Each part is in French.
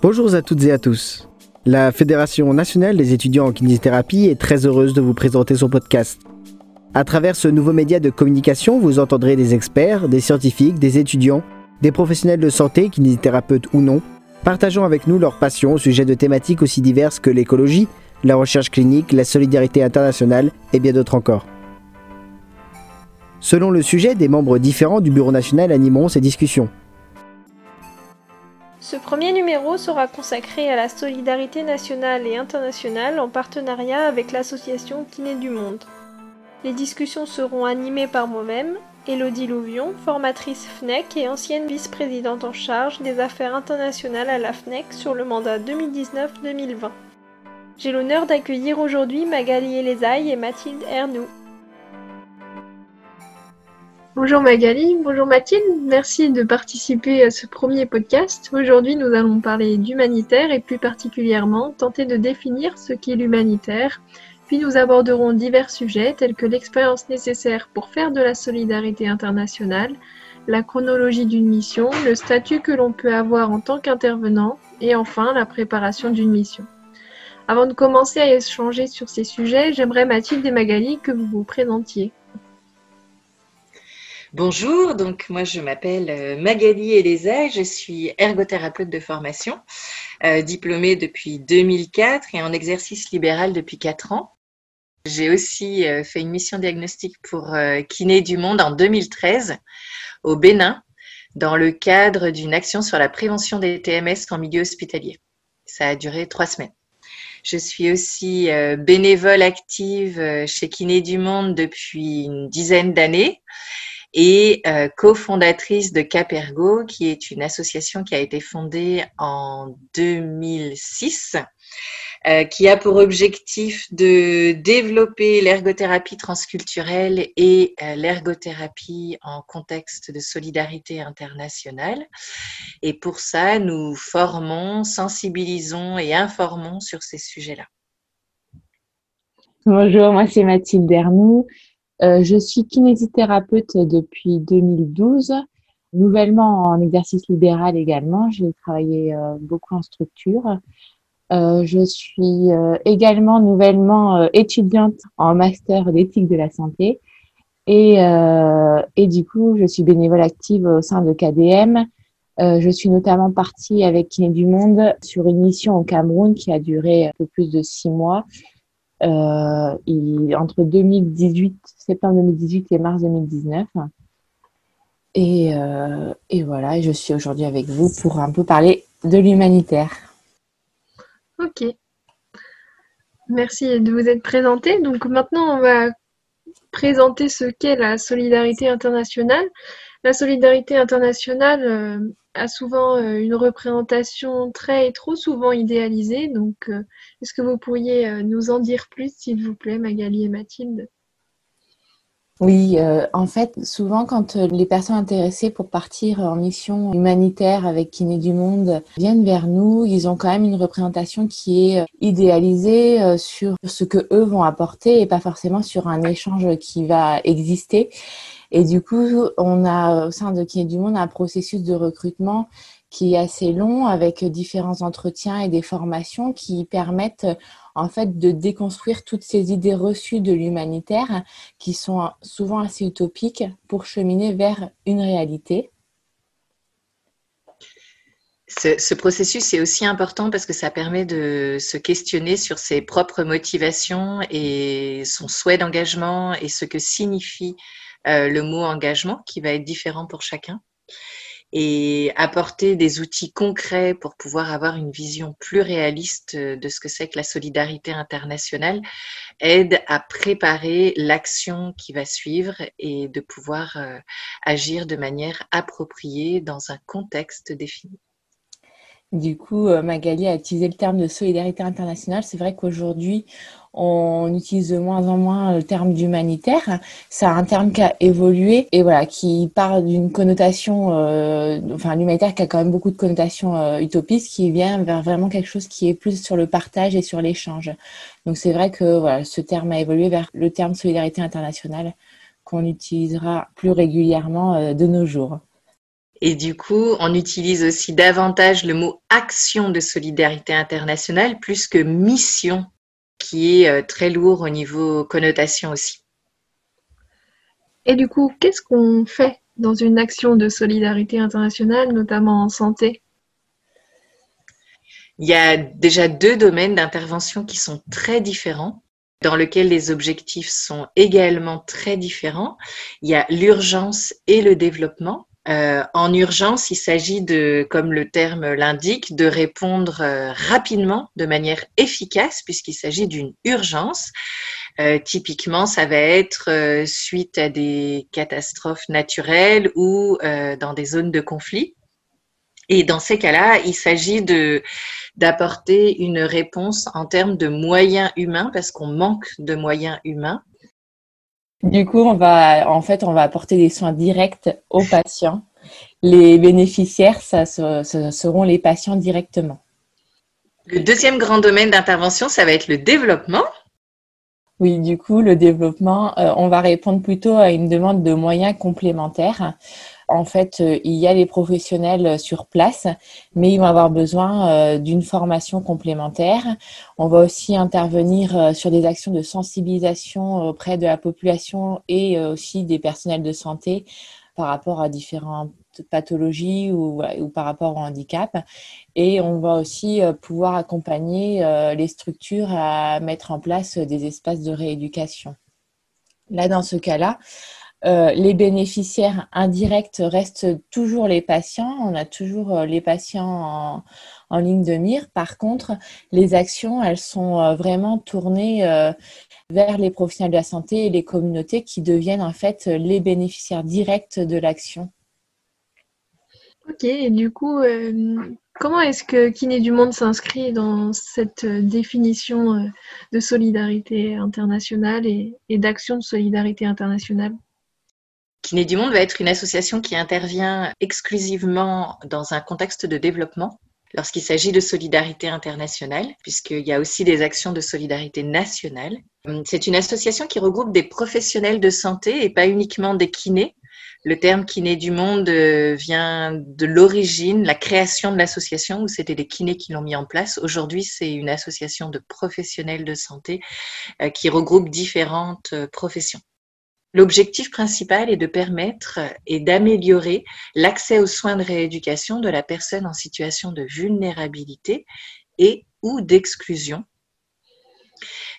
Bonjour à toutes et à tous. La Fédération nationale des étudiants en kinésithérapie est très heureuse de vous présenter son podcast. À travers ce nouveau média de communication, vous entendrez des experts, des scientifiques, des étudiants, des professionnels de santé, kinésithérapeutes ou non, partageant avec nous leur passion au sujet de thématiques aussi diverses que l'écologie, la recherche clinique, la solidarité internationale et bien d'autres encore. Selon le sujet, des membres différents du Bureau national animeront ces discussions. Ce premier numéro sera consacré à la solidarité nationale et internationale en partenariat avec l'association Kiné du Monde. Les discussions seront animées par moi-même, Elodie Louvion, formatrice FNEC et ancienne vice-présidente en charge des affaires internationales à la FNEC sur le mandat 2019-2020. J'ai l'honneur d'accueillir aujourd'hui Magali Elezaï et Mathilde Ernoux. Bonjour Magali, bonjour Mathilde, merci de participer à ce premier podcast. Aujourd'hui, nous allons parler d'humanitaire et plus particulièrement tenter de définir ce qu'est l'humanitaire. Puis nous aborderons divers sujets tels que l'expérience nécessaire pour faire de la solidarité internationale, la chronologie d'une mission, le statut que l'on peut avoir en tant qu'intervenant et enfin la préparation d'une mission. Avant de commencer à échanger sur ces sujets, j'aimerais Mathilde et Magali que vous vous présentiez. Bonjour, donc moi je m'appelle euh, Magali Eleza, je suis ergothérapeute de formation, euh, diplômée depuis 2004 et en exercice libéral depuis 4 ans. J'ai aussi euh, fait une mission diagnostique pour Kiné du Monde en 2013 au Bénin dans le cadre d'une action sur la prévention des TMS en milieu hospitalier. Ça a duré trois semaines. Je suis aussi bénévole active chez Kiné du Monde depuis une dizaine d'années et euh, cofondatrice de Capergo, qui est une association qui a été fondée en 2006, euh, qui a pour objectif de développer l'ergothérapie transculturelle et euh, l'ergothérapie en contexte de solidarité internationale. Et pour ça, nous formons, sensibilisons et informons sur ces sujets-là. Bonjour, moi c'est Mathilde Dernoux. Euh, je suis kinésithérapeute depuis 2012, nouvellement en exercice libéral également. J'ai travaillé euh, beaucoup en structure. Euh, je suis également nouvellement étudiante en master d'éthique de la santé. Et, et du coup, je suis bénévole active au sein de KDM. je suis notamment partie avec Kiné du Monde sur une mission au Cameroun qui a duré un peu plus de six mois euh, entre 2018, septembre 2018 et mars 2019. Et, euh, et voilà, je suis aujourd'hui avec vous pour un peu parler de l'humanitaire. Ok. Merci de vous être présenté. Donc maintenant, on va présenter ce qu'est la solidarité internationale. La solidarité internationale, euh, a souvent euh, une représentation très et trop souvent idéalisée. Donc, euh, est-ce que vous pourriez euh, nous en dire plus, s'il vous plaît, Magali et Mathilde? Oui, en fait, souvent quand les personnes intéressées pour partir en mission humanitaire avec Kiné du Monde viennent vers nous, ils ont quand même une représentation qui est idéalisée sur ce que eux vont apporter et pas forcément sur un échange qui va exister. Et du coup, on a au sein de Kiné du Monde un processus de recrutement qui est assez long avec différents entretiens et des formations qui permettent en fait de déconstruire toutes ces idées reçues de l'humanitaire qui sont souvent assez utopiques pour cheminer vers une réalité. Ce, ce, processus est aussi important parce que ça permet de se questionner sur ses propres motivations et son souhait d'engagement et ce que signifie euh, le mot engagement qui va être différent pour chacun et apporter des outils concrets pour pouvoir avoir une vision plus réaliste de ce que c'est que la solidarité internationale aide à préparer l'action qui va suivre et de pouvoir euh, agir de manière appropriée dans un contexte défini. Du coup, euh, Magali a utilisé le terme de solidarité internationale. C'est vrai qu'aujourd'hui, on utilise de moins en moins le terme d'humanitaire. C'est un terme qui a évolué et voilà, qui part d'une connotation, euh, enfin l'humanitaire qui a quand même beaucoup de connotations euh, utopistes, qui vient vers vraiment quelque chose qui est plus sur le partage et sur l'échange. Donc c'est vrai que voilà, ce terme a évolué vers le terme solidarité internationale qu'on utilisera plus régulièrement de nos jours. Et du coup, on utilise aussi davantage le mot action de solidarité internationale plus que mission, qui est euh, très lourd au niveau connotation aussi. Et du coup, qu'est-ce qu'on fait dans une action de solidarité internationale, notamment en santé? Il y a déjà deux domaines d'intervention qui sont très différents dans lesquels les objectifs sont également très différents. Il y a l'urgence et le développement. Euh, en urgence, il s'agit de, comme le terme l'indique, de répondre euh, rapidement, de manière efficace, puisqu'il s'agit d'une urgence. Euh, typiquement, ça va être suite à des catastrophes naturelles ou dans des zones de conflit. Et dans ces cas-là, il s'agit d'apporter une réponse en termes de moyens humains parce qu'on manque de moyens humains. Du coup, on va, en fait, on va apporter des soins directs aux patients. Les bénéficiaires, ça, seront les patients directement. Le deuxième grand domaine d'intervention, ça va être le développement. Oui, du coup, le développement, euh, on va répondre plutôt à une demande de moyens complémentaires en fait, euh, il y a les professionnels euh, sur place, mais ils vont avoir besoin euh, d'une formation complémentaire. On va aussi intervenir sur des actions de sensibilisation auprès de la population et aussi des personnels de santé par rapport à différentes pathologies ou, par rapport au handicap. Et on va aussi pouvoir accompagner les structures à mettre en place des espaces de rééducation. Là, dans ce cas-là, euh, les bénéficiaires indirects restent toujours les patients. On a toujours euh, les patients en, ligne de mire. Par contre, les actions, elles sont euh, vraiment tournées vers les professionnels de la santé et les communautés qui deviennent en fait les bénéficiaires directs de l'action. Ok, et du coup, comment est-ce que Kiné du Monde s'inscrit dans cette définition de solidarité internationale et d'action de solidarité internationale? Kiné du Monde va être une association qui intervient exclusivement dans un contexte de développement lorsqu'il s'agit de solidarité internationale, puisqu'il y a aussi des actions de solidarité nationale. C'est une association qui regroupe des professionnels de santé et pas uniquement des kinés. Le terme kiné du monde euh, vient de l'origine, la création de l'association, où c'était des kinés qui l'ont mis en place. Aujourd'hui, c'est une association de professionnels de santé euh, qui regroupe différentes euh, professions. L'objectif principal est de permettre et d'améliorer l'accès aux soins de rééducation de la personne en situation de vulnérabilité et ou d'exclusion.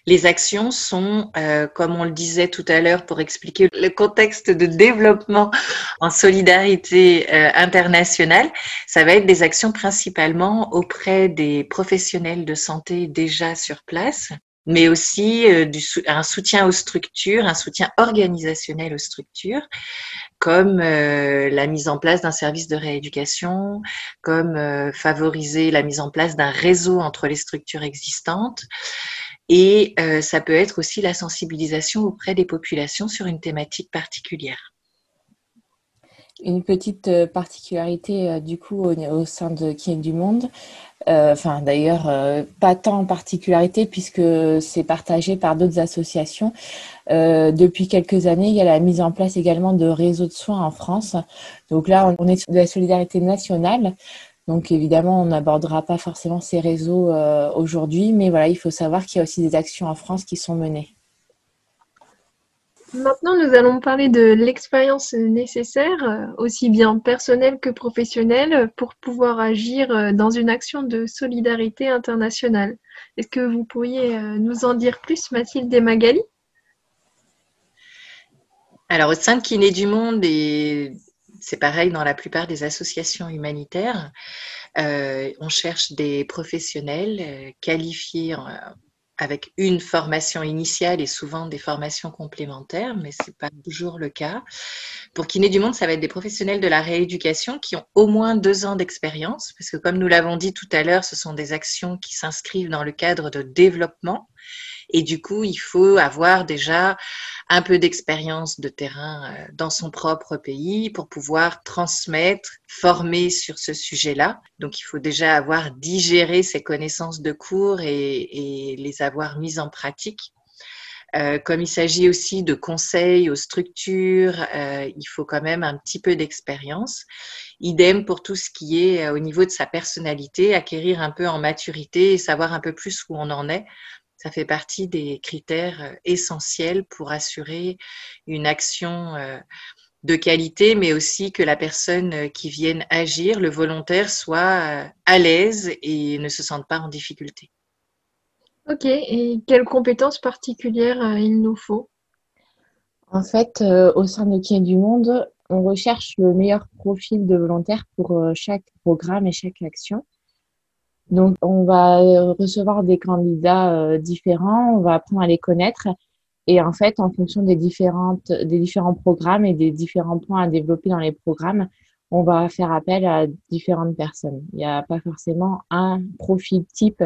Les actions sont, euh, comme on le disait tout à l'heure pour expliquer le contexte de développement en solidarité euh, internationale, ça va être des actions principalement auprès des professionnels de santé déjà sur place, mais aussi euh, un soutien aux structures, un soutien organisationnel aux structures, comme euh, la mise en place d'un service de rééducation, comme euh, favoriser la mise en place d'un réseau entre les structures existantes. Et ça peut être aussi la sensibilisation auprès des populations sur une thématique particulière. Une petite particularité du coup au, sein de Qui est du Monde, euh, enfin, d'ailleurs, euh, pas tant en particularité puisque c'est partagé par d'autres associations. Euh, depuis quelques années, il y a la mise en place également de réseaux de soins en France. Donc là, on est sur de la solidarité nationale. Donc évidemment, on n'abordera pas forcément ces réseaux aujourd'hui, mais voilà, il faut savoir qu'il y a aussi des actions en France qui sont menées. Maintenant, nous allons parler de l'expérience nécessaire, euh, aussi bien personnelle que professionnelle, pour pouvoir agir euh, dans une action de solidarité internationale. Est-ce que vous pourriez euh, nous en dire plus, Mathilde et Magali? Alors, au sein de Kiné du Monde, et c'est pareil dans la plupart des associations humanitaires, on cherche des professionnels qualifiés avec une formation initiale et souvent des formations complémentaires, mais ce n'est pas toujours le cas. Pour Kiné du Monde, ça va être des professionnels de la rééducation qui ont au moins deux ans d'expérience, parce que comme nous l'avons dit tout à l'heure, ce sont des actions qui s'inscrivent dans le cadre de développement et du coup, il faut avoir déjà un peu d'expérience de terrain euh, dans son propre pays pour pouvoir transmettre, former sur ce sujet-là. Donc, il faut déjà avoir digéré ces connaissances de cours et, les avoir mises en pratique. Euh, comme il s'agit aussi de conseils aux structures, euh, il faut quand même un petit peu d'expérience. Idem pour tout ce qui est euh, au niveau de sa personnalité, acquérir un peu en maturité et savoir un peu plus où on en est. Ça fait partie des critères essentiels pour assurer une action de qualité, mais aussi que la personne qui vienne agir, le volontaire, soit à l'aise et ne se sente pas en difficulté. Ok, et quelles compétences particulières euh, il nous faut? En fait, euh, au sein de Qui du Monde, on recherche le meilleur profil de volontaire pour euh, chaque programme et chaque action. Donc, on va recevoir des candidats différents, on va apprendre à les connaître. Et en fait, en fonction des, différentes, des différents programmes et des différents points à développer dans les programmes, on va faire appel à différentes personnes. Il n'y a pas forcément un profil type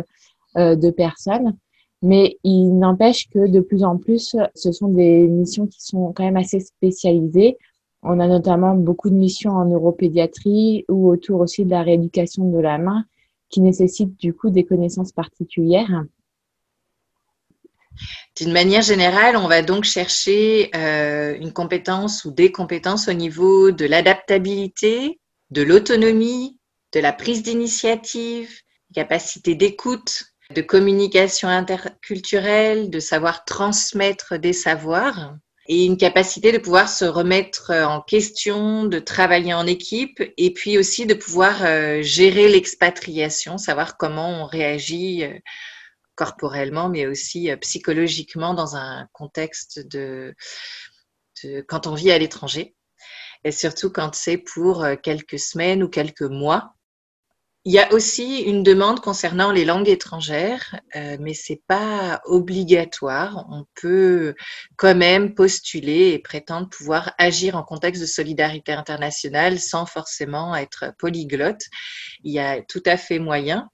euh, de personnes. Mais il n'empêche que de plus en plus, ce sont des missions qui sont quand même assez spécialisées. On a notamment beaucoup de missions en neuropédiatrie ou autour aussi de la rééducation de la main qui nécessitent du coup des connaissances particulières. D'une manière générale, on va donc chercher euh, une compétence ou des compétences au niveau de l'adaptabilité, de l'autonomie, de la prise d'initiative, capacité d'écoute, de communication interculturelle, de savoir transmettre des savoirs et une capacité de pouvoir se remettre en question, de travailler en équipe et puis aussi de pouvoir euh, gérer l'expatriation, savoir comment on réagit euh, corporellement mais aussi euh, psychologiquement dans un contexte de, de quand on vit à l'étranger. Et surtout quand c'est pour quelques semaines ou quelques mois il y a aussi une demande concernant les langues étrangères, euh, mais c'est pas obligatoire. On peut quand même postuler et prétendre pouvoir agir en contexte de solidarité internationale sans forcément être polyglotte. Il y a tout à fait moyen.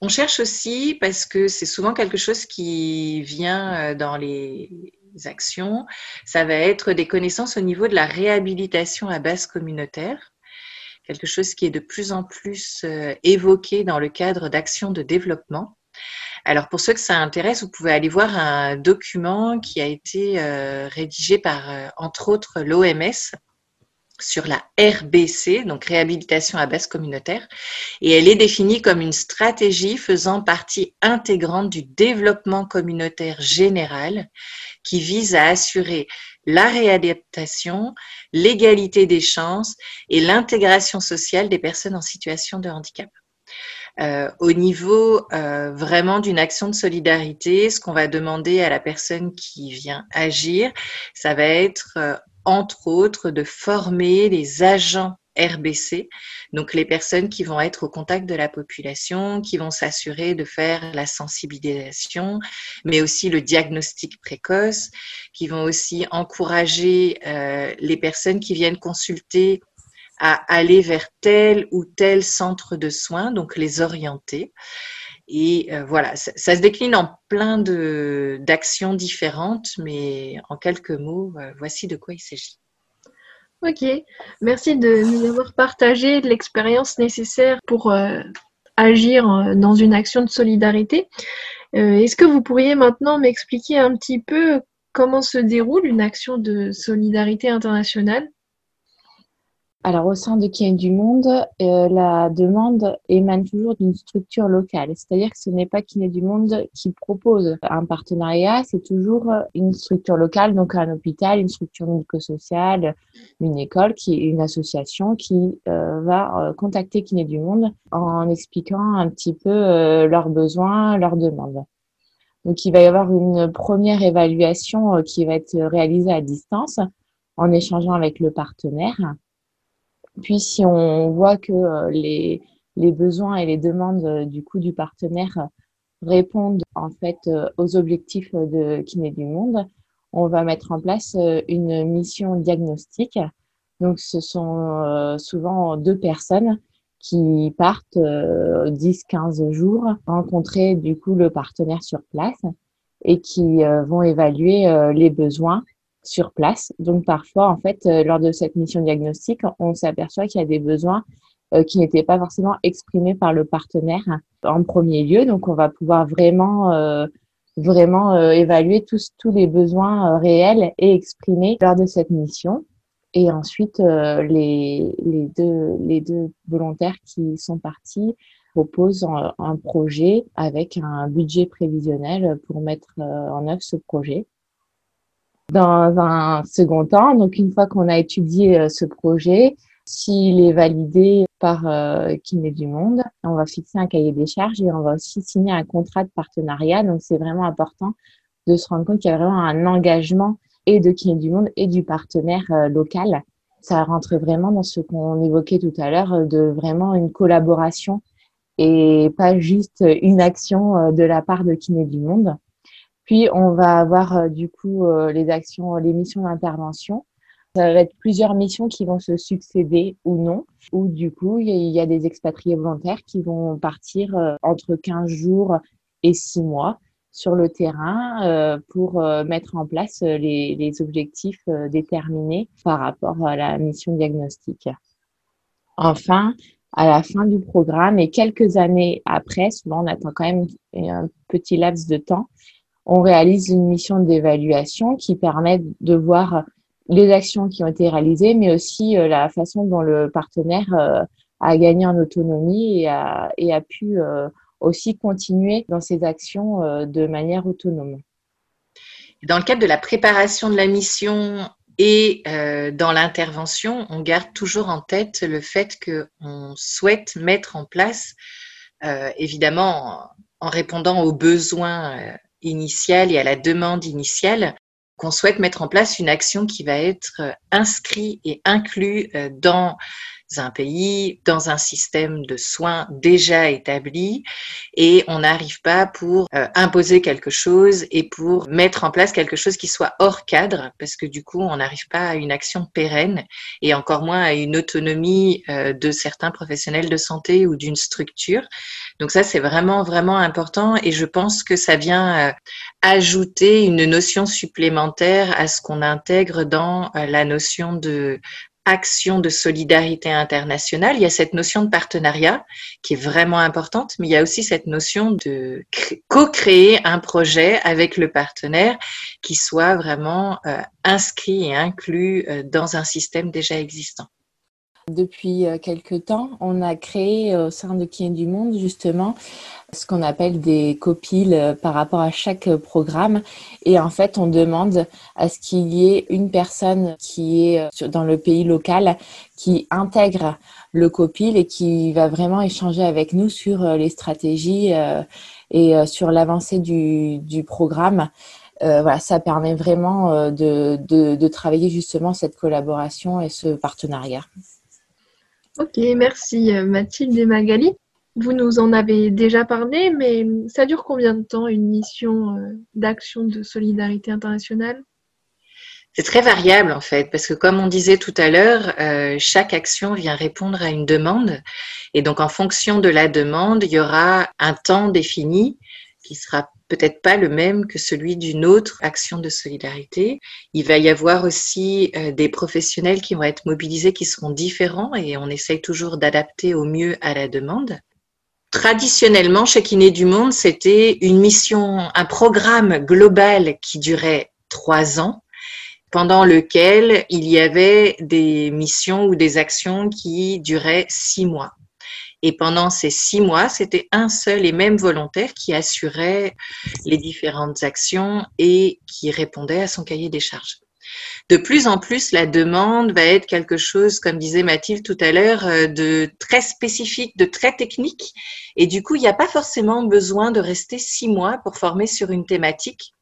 On cherche aussi, parce que c'est souvent quelque chose qui vient euh, dans les actions, ça va être des connaissances au niveau de la réhabilitation à base communautaire quelque chose qui est de plus en plus euh, évoqué dans le cadre d'actions de développement. Alors pour ceux que ça intéresse, vous pouvez aller voir un document qui a été euh, rédigé par, euh, entre autres, l'OMS sur la RBC, donc réhabilitation à base communautaire, et elle est définie comme une stratégie faisant partie intégrante du développement communautaire général qui vise à assurer la réadaptation, l'égalité des chances et l'intégration sociale des personnes en situation de handicap. Euh, au niveau euh, vraiment d'une action de solidarité, ce qu'on va demander à la personne qui vient agir, ça va être euh, entre autres de former les agents RBC, donc les personnes qui vont être au contact de la population, qui vont s'assurer de faire la sensibilisation, mais aussi le diagnostic précoce, qui vont aussi encourager euh, les personnes qui viennent consulter à aller vers tel ou tel centre de soins, donc les orienter. Et euh, voilà, ça, se décline en plein d'actions différentes, mais en quelques mots, euh, voici de quoi il s'agit. Ok, merci de nous avoir partagé l'expérience nécessaire pour euh, agir dans une action de solidarité. Est-ce que vous pourriez maintenant m'expliquer un petit peu comment se déroule une action de solidarité internationale? Alors, au sein de Qui du Monde, euh, la demande émane toujours d'une structure locale. C'est-à-dire que ce n'est pas Qui du Monde qui propose un partenariat, c'est toujours une structure locale, donc un hôpital, une structure médico-sociale, une école, qui une association qui euh, va euh, contacter Kiné du Monde en expliquant un petit peu leurs besoins, leurs demandes. Donc, il va y avoir une première évaluation qui va être réalisée à distance en échangeant avec le partenaire. Puis si on voit que euh, les, les besoins et les demandes euh, du coup du partenaire répondent en fait euh, aux objectifs de Kiné du Monde, on va mettre en place une mission diagnostique. Donc ce sont souvent deux personnes qui partent 10-15 jours rencontrer du coup le partenaire sur place et qui vont évaluer les besoins sur place. Donc parfois, en fait, euh, lors de cette mission diagnostique, on s'aperçoit qu'il y a des besoins euh, qui n'étaient pas forcément exprimés par le partenaire en premier lieu. Donc on va pouvoir vraiment euh, vraiment évaluer tous, tous les besoins réels et exprimés lors de cette mission. Et ensuite, les, les, deux, les deux volontaires qui sont partis proposent un, un projet avec un budget prévisionnel pour mettre en œuvre ce projet. Dans un second temps, donc une fois qu'on a étudié ce projet, s'il est validé par euh, Kiné du Monde, on va fixer un cahier des charges et on va aussi signer un contrat de partenariat. Donc, c'est vraiment important de se rendre compte qu'il y a vraiment un engagement et de Kiné du Monde et du partenaire euh, local. Ça rentre vraiment dans ce qu'on évoquait tout à l'heure, de vraiment une collaboration et pas juste une action euh, de la part de Kiné du Monde. Puis, on va avoir euh, du coup euh, les actions, les missions d'intervention ça va être plusieurs missions qui vont se succéder ou non, ou du coup, il y, a des expatriés volontaires qui vont partir euh, entre 15 jours et 6 mois sur le terrain pour mettre en place les, les objectifs déterminés par rapport à la mission diagnostique. Enfin, à la fin du programme et quelques années après, souvent on attend quand même un petit laps de temps, on réalise une mission d'évaluation qui permet de voir les actions qui ont été réalisées, mais aussi euh, la façon dont le partenaire euh, a gagné en autonomie et a, pu euh, aussi continuer dans ses actions de manière autonome. Dans le cadre de la préparation de la mission et dans l'intervention, on garde toujours en tête le fait qu'on souhaite mettre en place, évidemment en répondant aux besoins initial et à la demande initiale, qu'on souhaite mettre en place une action qui va être euh, inscrite et inclue euh, dans un pays, dans un système de soins déjà établi et on n'arrive pas pour euh, imposer quelque chose et pour mettre en place quelque chose qui soit hors cadre parce que du coup on n'arrive pas à une action pérenne et encore moins à une autonomie de certains professionnels de santé ou d'une structure. Donc ça, c'est vraiment, vraiment important et je pense que ça vient euh, ajouter une notion supplémentaire à ce qu'on intègre dans euh, la notion de action de solidarité internationale. Il y a cette notion de partenariat qui est vraiment importante, mais il y a aussi cette notion de co-créer un projet avec le partenaire qui soit vraiment euh, inscrit et inclus dans un système déjà existant. Depuis euh, quelques temps, on a créé au sein de Qui est du Monde justement ce qu'on appelle des copiles euh, par rapport à chaque programme. Et en fait, on demande à ce qu'il y ait une personne qui est euh, dans le pays local qui intègre le copil et qui va vraiment échanger avec nous sur les stratégies et sur l'avancée du, du programme. voilà, ça permet vraiment de, de, de travailler justement cette collaboration et ce partenariat. Ok, merci euh, Mathilde et Magali. Vous nous en avez déjà parlé, mais ça dure combien de temps une mission euh, d'action de solidarité internationale? C'est très variable en fait, parce que comme on disait tout à l'heure, euh, chaque action vient répondre à une demande. Et donc en fonction de la demande, il y aura un temps défini qui sera peut-être pas le même que celui d'une autre action de solidarité. Il va y avoir aussi euh, des professionnels qui vont être mobilisés qui seront différents et on essaye toujours d'adapter au mieux à la demande. Traditionnellement, chez Kiné du Monde, c'était une mission, un programme global qui durait trois ans, pendant lequel il y avait des missions ou des actions qui duraient six mois. Et pendant ces six mois, c'était un seul et même volontaire qui assurait les différentes actions et qui répondait à son cahier des charges. De plus en plus, la demande va être quelque chose, comme disait Mathilde tout à l'heure, euh, de très spécifique, de très technique. Et du coup, il n'y a pas forcément besoin de rester six mois pour former sur une thématique.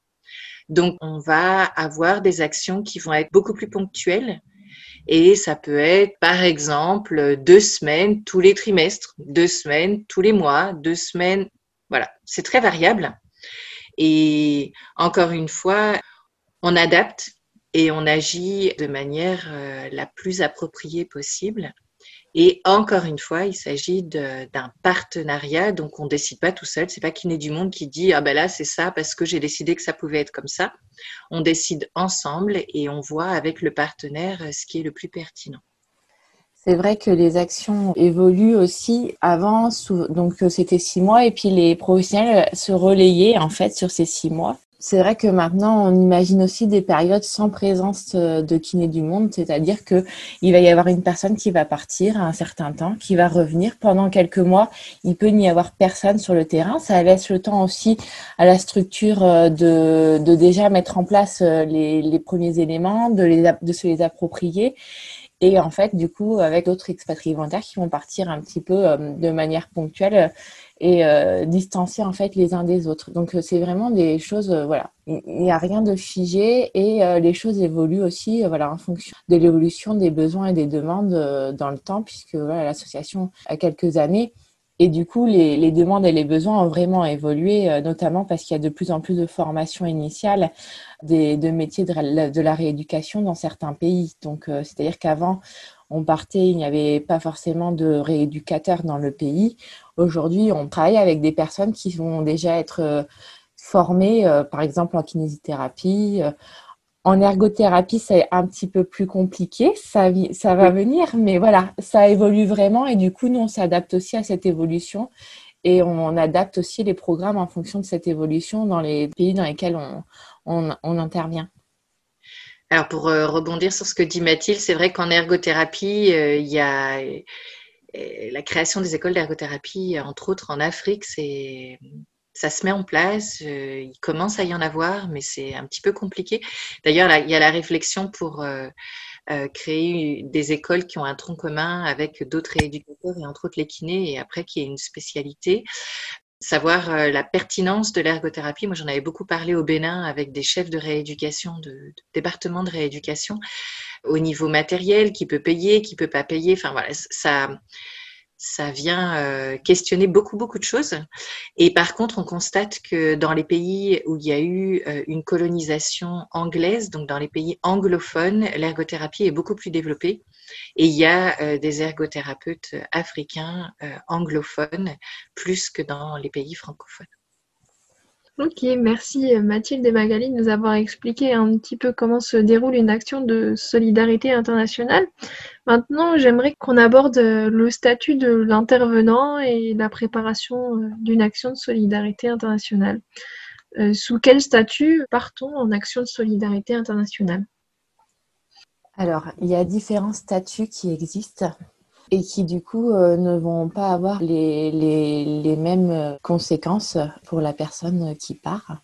Donc, on va avoir des actions qui vont être beaucoup plus ponctuelles, et ça peut être, par exemple, deux semaines tous les trimestres, deux semaines tous les mois, deux semaines. Voilà, c'est très variable. Et encore une fois, on adapte et on agit de manière euh, la plus appropriée possible. Et encore une fois, il s'agit d'un partenariat, donc on ne décide pas tout seul. C'est pas Kiné du Monde qui dit ah ben là c'est ça parce que j'ai décidé que ça pouvait être comme ça. On décide ensemble et on voit avec le partenaire ce qui est le plus pertinent. C'est vrai que les actions évoluent aussi. Avant, donc c'était six mois, et puis les professionnels se relayaient en fait sur ces six mois. C'est vrai que maintenant, on imagine aussi des périodes sans présence euh, de kiné du monde, c'est-à-dire que il va y avoir une personne qui va partir à un certain temps, qui va revenir pendant quelques mois. Il peut n'y avoir personne sur le terrain. Ça laisse le temps aussi à la structure euh, de, déjà mettre en place euh, les, premiers éléments, de se les approprier. Et en fait, du coup, avec d'autres expatriés volontaires qui vont partir un petit peu de manière ponctuelle et euh, distancier en fait les uns des autres. Donc euh, c'est vraiment des choses, euh, voilà, il n'y a rien de figé et les choses évoluent aussi, voilà, en fonction de l'évolution des besoins et des demandes dans le temps, puisque l'association a quelques années. Et du coup, les, demandes et les besoins ont vraiment évolué, notamment parce qu'il y a de plus en plus de formations initiales des, de métiers de la, de la rééducation dans certains pays. Donc, c'est-à-dire qu'avant, on partait, il n'y avait pas forcément de rééducateurs dans le pays. Aujourd'hui, on travaille avec des personnes qui vont déjà être euh, formées, euh, par exemple en kinésithérapie. Euh, en ergothérapie, c'est un petit peu plus compliqué, ça, ça va venir, mais voilà, ça évolue vraiment et du coup, nous, on s'adapte aussi à cette évolution et on adapte aussi les programmes en fonction de cette évolution dans les pays dans lesquels on, on intervient. Alors pour rebondir sur ce que dit Mathilde, c'est vrai qu'en ergothérapie, il y a la création des écoles d'ergothérapie, entre autres en Afrique, c'est ça se met en place, euh, il commence à y en avoir, mais c'est un petit peu compliqué. D'ailleurs, il y a la réflexion pour euh, euh, créer des écoles qui ont un tronc commun avec d'autres éducateurs et entre autres les kinés, et après qu'il y ait une spécialité. Savoir la pertinence de l'ergothérapie. Moi, j'en avais beaucoup parlé au Bénin avec des chefs de rééducation, de, de départements de rééducation au niveau matériel, qui peut payer, qui peut pas payer. Enfin voilà, ça, ça vient euh, questionner beaucoup beaucoup de choses. Et par contre, on constate que dans les pays où il y a eu euh, une colonisation anglaise, donc dans les pays anglophones, l'ergothérapie est beaucoup plus développée. Et il y a euh, des ergothérapeutes africains anglophones plus que dans les pays francophones. Ok, merci euh, Mathilde et Magali de nous avoir expliqué un petit peu comment se déroule une action de solidarité internationale. Maintenant, j'aimerais qu'on aborde euh, le statut de l'intervenant et la préparation euh, d'une action de solidarité internationale. sous quel statut partons en action de solidarité internationale? Alors, il y a différents statuts qui existent et qui du coup euh, ne vont pas avoir les, les, les, mêmes conséquences pour la personne qui part.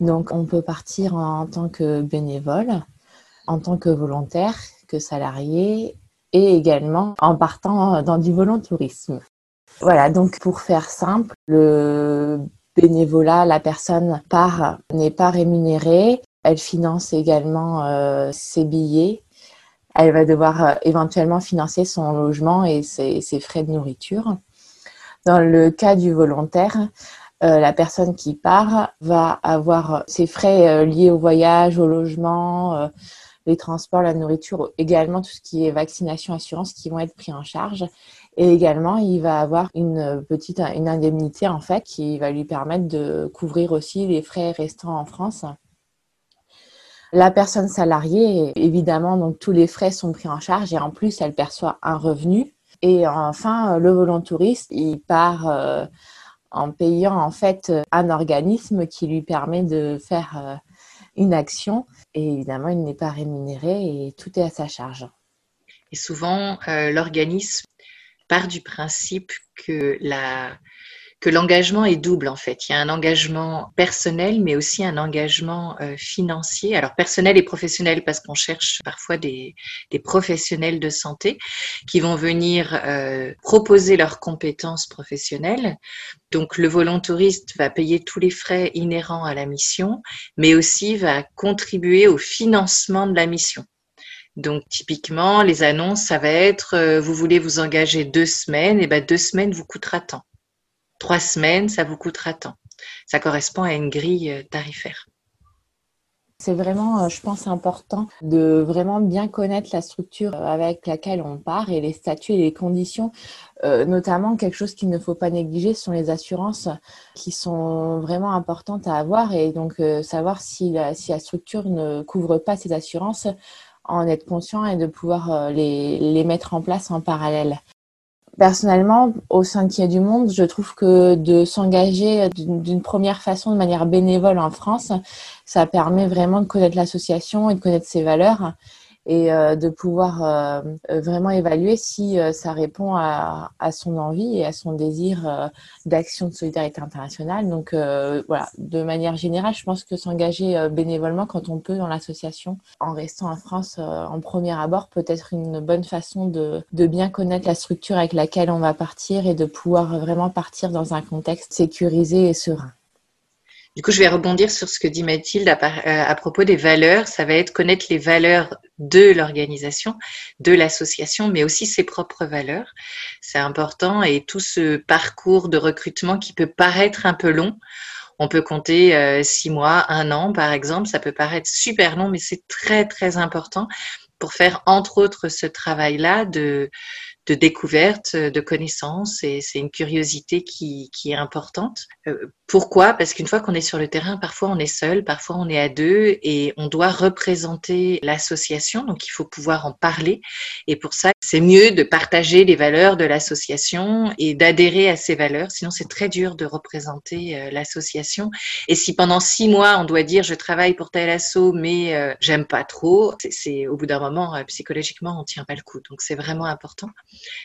Donc on peut partir en, tant que bénévole, en tant que volontaire, que salarié et également en partant dans du volontourisme. Voilà, donc pour faire simple, le bénévolat, la personne part, n'est pas rémunérée, elle finance également euh, ses billets elle va devoir euh, éventuellement financer son logement et ses, frais de nourriture. Dans le cas du volontaire, euh, la personne qui part va avoir ses frais euh, liés au voyage, au logement, les transports, la nourriture, également tout ce qui est vaccination, assurance qui vont être pris en charge. Et également, il va avoir une petite une indemnité en fait qui va lui permettre de couvrir aussi les frais restants en France la personne salariée, évidemment, donc tous les frais sont pris en charge et en plus, elle perçoit un revenu. Et enfin, le volontouriste, il part euh, en payant en fait un organisme qui lui permet de faire euh, une action. Et évidemment, il n'est pas rémunéré et tout est à sa charge. Et souvent, euh, l'organisme part du principe que la, que l'engagement est double en fait. Il y a un engagement personnel, mais aussi un engagement euh, financier. Alors personnel et professionnel parce qu'on cherche parfois des, des, professionnels de santé qui vont venir euh, proposer leurs compétences professionnelles. Donc le volontariste va payer tous les frais inhérents à la mission, mais aussi va contribuer au financement de la mission. Donc typiquement, les annonces, ça va être, euh, vous voulez vous engager deux semaines, et ben deux semaines vous coûtera tant trois semaines, ça vous coûtera tant. Ça correspond à une grille euh, tarifaire. C'est vraiment, euh, je pense, important de vraiment bien connaître la structure euh, avec laquelle on part et les statuts et les conditions. notamment, quelque chose qu'il ne faut pas négliger ce sont les assurances qui sont vraiment importantes à avoir et donc savoir si la, si la structure ne couvre pas ces assurances en être conscient et de pouvoir les, les mettre en place en parallèle. Personnellement, au sein de du Monde, je trouve que de s'engager d'une première façon, de manière bénévole en France, ça permet vraiment de connaître l'association et de connaître ses valeurs et euh, de pouvoir euh, vraiment évaluer si euh, ça répond à, à, son envie et à son désir d'action de solidarité internationale. Donc voilà, de manière générale, je pense que s'engager bénévolement quand on peut dans l'association, en restant en France en premier abord, peut être une bonne façon de, de bien connaître la structure avec laquelle on va partir et de pouvoir vraiment partir dans un contexte sécurisé et serein. Du coup, je vais rebondir sur ce que dit Mathilde à, à, propos des valeurs. Ça va être connaître les valeurs de l'organisation, de l'association, mais aussi ses propres valeurs. C'est important et tout ce parcours de recrutement qui peut paraître un peu long. On peut compter euh, six mois, un an, par exemple. Ça peut paraître super long, mais c'est très, très important pour faire, entre autres, ce travail-là de, de découverte, de connaissances, et c'est une curiosité qui, qui est importante. Euh, pourquoi? Parce qu'une fois qu'on est sur le terrain, parfois on est seul, parfois on est à deux, et on doit représenter l'association, donc il faut pouvoir en parler. Et pour ça, c'est mieux de partager les valeurs de l'association et d'adhérer à ces valeurs, sinon c'est très dur de représenter euh, l'association. Et si pendant six mois on doit dire je travaille pour tel asso, mais euh, j'aime pas trop, c'est au bout d'un moment psychologiquement on tient pas le coup. Donc c'est vraiment important.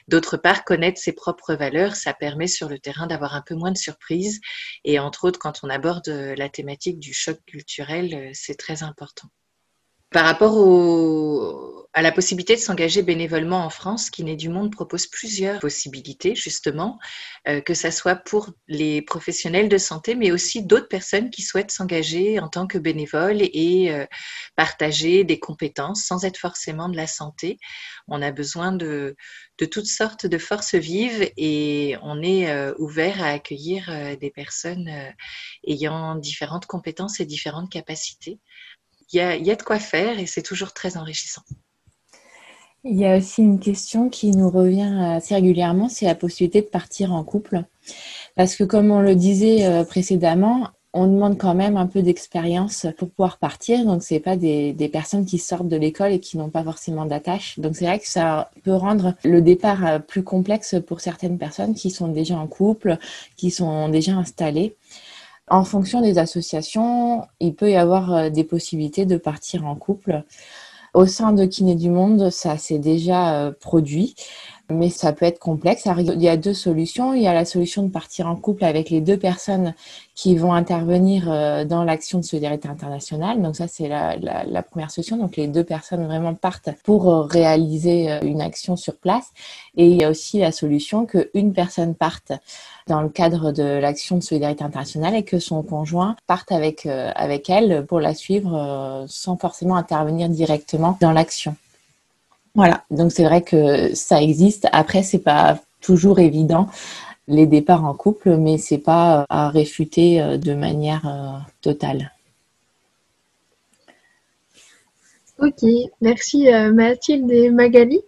D'autre part, connaître ses propres valeurs, ça permet sur le terrain d'avoir un peu moins de surprises. Et entre autres, quand on aborde la thématique du choc culturel, euh, c'est très important. Par rapport à la possibilité de s'engager bénévolement en France, Kiné du Monde propose plusieurs possibilités, justement, euh, que ce soit pour les professionnels de santé, mais aussi d'autres personnes qui souhaitent s'engager en tant que bénévoles et euh, partager des compétences sans être forcément de la santé. On a besoin de, toutes sortes de forces vives et on est euh, ouvert à accueillir des personnes ayant différentes compétences et différentes capacités il y a, de quoi faire et c'est toujours très enrichissant. Il y a aussi une question qui nous revient assez régulièrement, c'est la possibilité de partir en couple. Parce que comme on le disait euh, précédemment, on demande quand même un peu d'expérience pour pouvoir partir. Donc, c'est pas des, des, personnes qui sortent de l'école et qui n'ont pas forcément d'attache. Donc, c'est vrai que ça peut rendre le départ euh, plus complexe pour certaines personnes qui sont déjà en couple, qui sont déjà installées. En fonction des associations, il peut y avoir euh, des possibilités de partir en couple. Au sein de Kiné du Monde, ça s'est déjà euh, produit mais ça peut être complexe. il y a deux solutions. Il y a la solution de partir en couple avec les deux personnes qui vont intervenir euh, dans l'action de solidarité internationale. Donc ça, c'est la, première solution. Donc les deux personnes vraiment partent pour euh, réaliser euh, une action sur place. Et il y a aussi la solution qu'une personne parte dans le cadre de l'action de solidarité internationale et que son conjoint parte avec elle pour la suivre sans forcément intervenir directement dans l'action. Voilà, donc c'est vrai que ça existe. Après, c'est pas toujours évident les départs en couple, mais c'est pas à réfuter euh, de manière euh, totale. Ok, merci euh, Mathilde et Magali.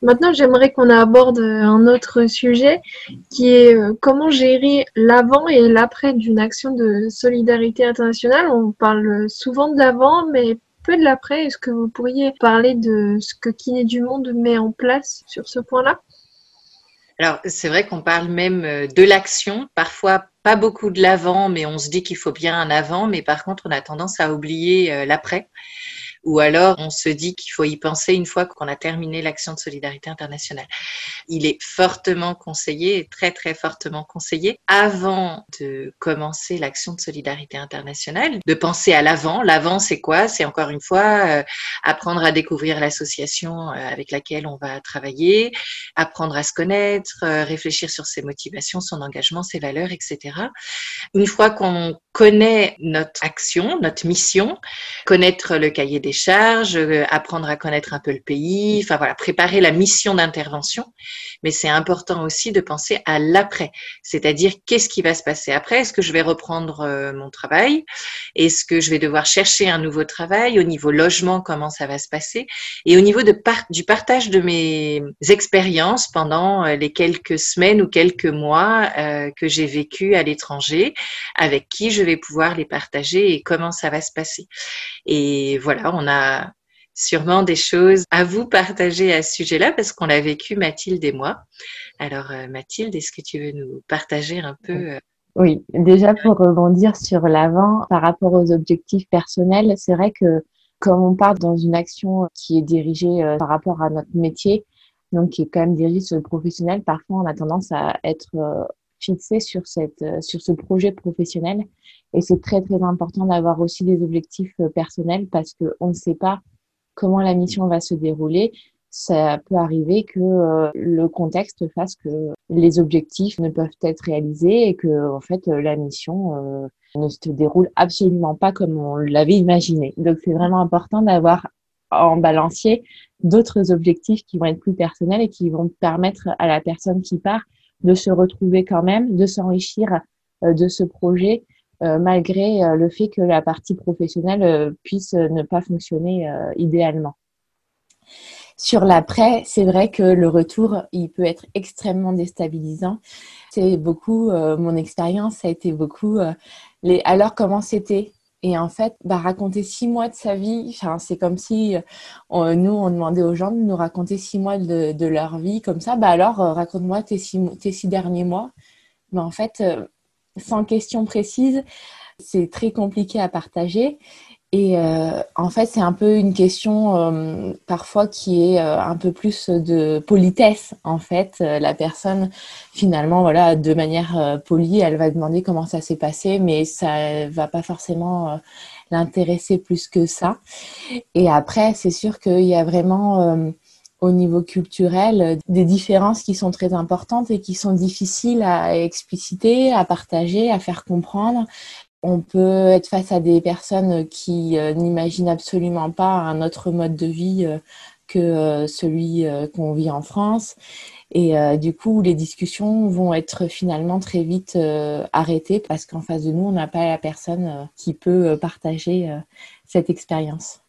Maintenant, j'aimerais qu'on aborde un autre sujet qui est comment gérer l'avant et l'après d'une action de solidarité internationale. On parle souvent de l'avant, mais de l'après. Est-ce que vous pourriez parler de ce que Kiné du Monde met en place sur ce point-là? Alors, c'est vrai qu'on parle même euh, de l'action, parfois pas beaucoup de l'avant, mais on se dit qu'il faut bien un avant, mais par contre, on a tendance à oublier euh, l'après ou alors on se dit qu'il faut y penser une fois qu'on a terminé l'action de solidarité internationale. Il est fortement conseillé, très très fortement conseillé, avant de commencer l'action de solidarité internationale, de penser à l'avant. L'avant, c'est quoi? C'est encore une fois euh, apprendre à découvrir l'association euh, avec laquelle on va travailler, apprendre à se connaître, euh, réfléchir sur ses motivations, son engagement, ses valeurs, etc. Une fois qu'on connaît notre action, notre mission, connaître le cahier des charges, euh, apprendre à connaître un peu le pays, enfin voilà, préparer la mission d'intervention. Mais c'est important aussi de penser à l'après, c'est-à-dire qu'est-ce qui va se passer après? Est-ce que je vais reprendre euh, mon travail? Est-ce que je vais devoir chercher un nouveau travail? Au niveau logement, comment ça va se passer? Et au niveau du partage de mes expériences pendant euh, les quelques semaines ou quelques mois que j'ai vécu à l'étranger, avec qui je vais pouvoir les partager et comment ça va se passer. Et voilà, on a sûrement des choses à vous partager à ce sujet-là parce qu'on l'a vécu Mathilde et moi. Alors Mathilde, est-ce que tu veux nous partager un peu Oui, déjà pour rebondir sur l'avant, par rapport aux objectifs personnels, c'est vrai que comme on part dans une action qui est dirigée par rapport à notre métier, donc qui est quand même dirigée sur le professionnel, parfois on a tendance à être fixé sur, cette, euh, sur ce projet professionnel. Et c'est très, très important d'avoir aussi des objectifs euh, personnels parce qu'on ne sait pas comment la mission va se dérouler. Ça peut arriver que euh, le contexte fasse que les objectifs ne peuvent être réalisés et que, en fait, la mission ne se déroule absolument pas comme on l'avait imaginé. Donc, c'est vraiment important d'avoir en balancier d'autres objectifs qui vont être plus personnels et qui vont permettre à la personne qui part de se retrouver quand même, de s'enrichir euh, de ce projet, euh, malgré euh, le fait que la partie professionnelle puisse ne pas fonctionner idéalement. Sur l'après, c'est vrai que le retour, il peut être extrêmement déstabilisant. C'est beaucoup, mon expérience, a été beaucoup les alors comment c'était et en fait, bah, raconter six mois de sa vie, c'est comme si euh, nous, on demandait aux gens de nous raconter six mois de, leur vie comme ça. Bah alors, euh, raconte-moi tes six, tes six derniers mois. Mais en fait, euh, sans question précise, c'est très compliqué à partager. Et euh, en fait, c'est un peu une question euh, parfois qui est euh, un peu plus de politesse. En fait, la personne, finalement, voilà, de manière polie, elle va demander comment ça s'est passé, mais ça va pas forcément l'intéresser plus que ça. Et après, c'est sûr qu'il y a vraiment au niveau culturel des différences qui sont très importantes et qui sont difficiles à expliciter, à partager, à faire comprendre. On peut être face à des personnes qui euh, n'imaginent absolument pas un autre mode de vie euh, que euh, celui qu'on vit en France. Et du coup, les discussions vont être finalement très vite arrêtées parce qu'en face de nous, on n'a pas la personne qui peut partager cette expérience.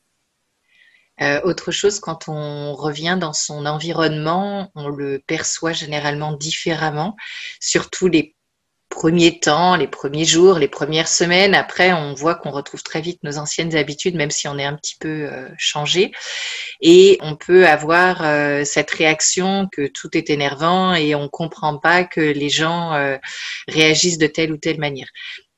autre chose, quand on revient dans son environnement, on le perçoit généralement différemment, surtout les premiers temps, les premiers jours, les premières semaines. Après, on voit qu'on retrouve très vite nos anciennes habitudes, même si on est un petit peu euh, changé. Et on peut avoir euh, cette réaction que tout est énervant et on comprend pas que les gens euh, réagissent de telle ou telle manière.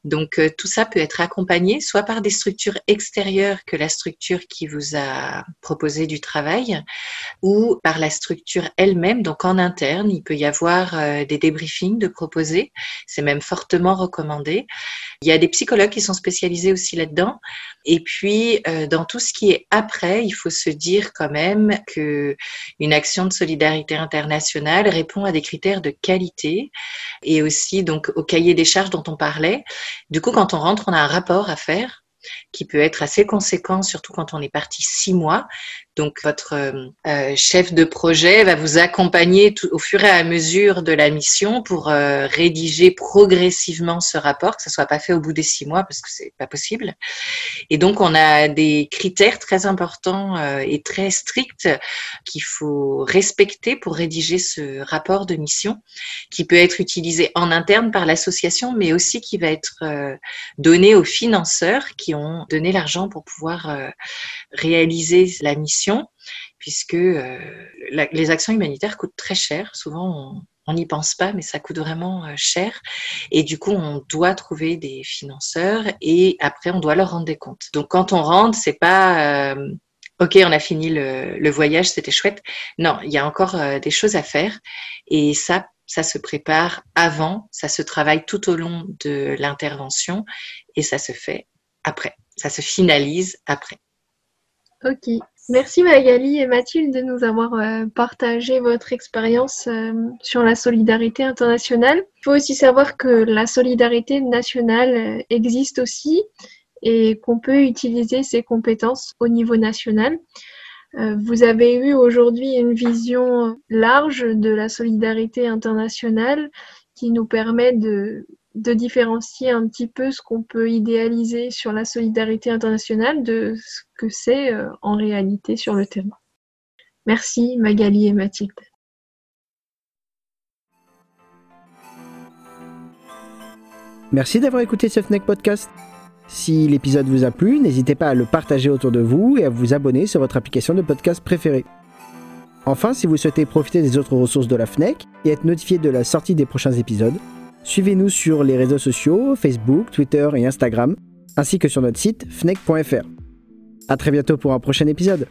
Donc euh, tout ça peut être accompagné soit par des structures extérieures que la structure qui vous a proposé du travail, ou par la structure elle-même. Donc en interne, il peut y avoir euh, des débriefings de proposer. C'est même fortement recommandé. Il y a des psychologues qui sont spécialisés aussi là-dedans. Et puis euh, dans tout ce qui est après, il faut se dire quand même que une action de solidarité internationale répond à des critères de qualité et aussi donc au cahier des charges dont on parlait. Du coup, quand on rentre, on a un rapport à faire qui peut être assez conséquent, surtout quand on est parti six mois. Donc, votre euh, euh, chef de projet va vous accompagner au fur et à mesure de la mission pour euh, rédiger progressivement ce rapport, que ce soit pas fait au bout des six mois parce que c'est pas possible. Et donc, on a des critères très importants et très stricts qu'il faut respecter pour rédiger ce rapport de mission, qui peut être utilisé en interne par l'association, mais aussi qui va être donné aux financeurs qui ont donné l'argent pour pouvoir réaliser la mission puisque euh, les actions humanitaires coûtent très cher. Souvent, on n'y pense pas, mais ça coûte vraiment euh, cher. Et du coup, on doit trouver des financeurs et après, on doit leur rendre des comptes. Donc, quand on rentre, c'est pas euh, OK, on a fini le, voyage, c'était chouette. Non, il y a encore des choses à faire. Et ça, ça se prépare avant, ça se travaille tout au long de l'intervention et ça se fait après. Ça se finalise après. Ok, Merci Magali et Mathilde de nous avoir euh, partagé votre expérience euh, sur la solidarité internationale. Il faut aussi savoir que la solidarité nationale euh, existe aussi et qu'on peut utiliser ses compétences au niveau national. Vous avez eu aujourd'hui une vision large de la solidarité internationale qui nous permet de de différencier un petit peu ce qu'on peut idéaliser sur la solidarité internationale de ce que c'est euh, en réalité sur le terrain. Merci Magali et Mathilde. Merci d'avoir écouté ce FNEC Podcast. Si l'épisode vous a plu, n'hésitez pas à le partager autour de vous et à vous abonner sur votre application de podcast préférée. Enfin, si vous souhaitez profiter des autres ressources de la FNEC et être notifié de la sortie des prochains épisodes, suivez-nous sur les réseaux sociaux, Facebook, Twitter et Instagram, ainsi que sur notre site fnec.fr. À très bientôt pour un prochain épisode.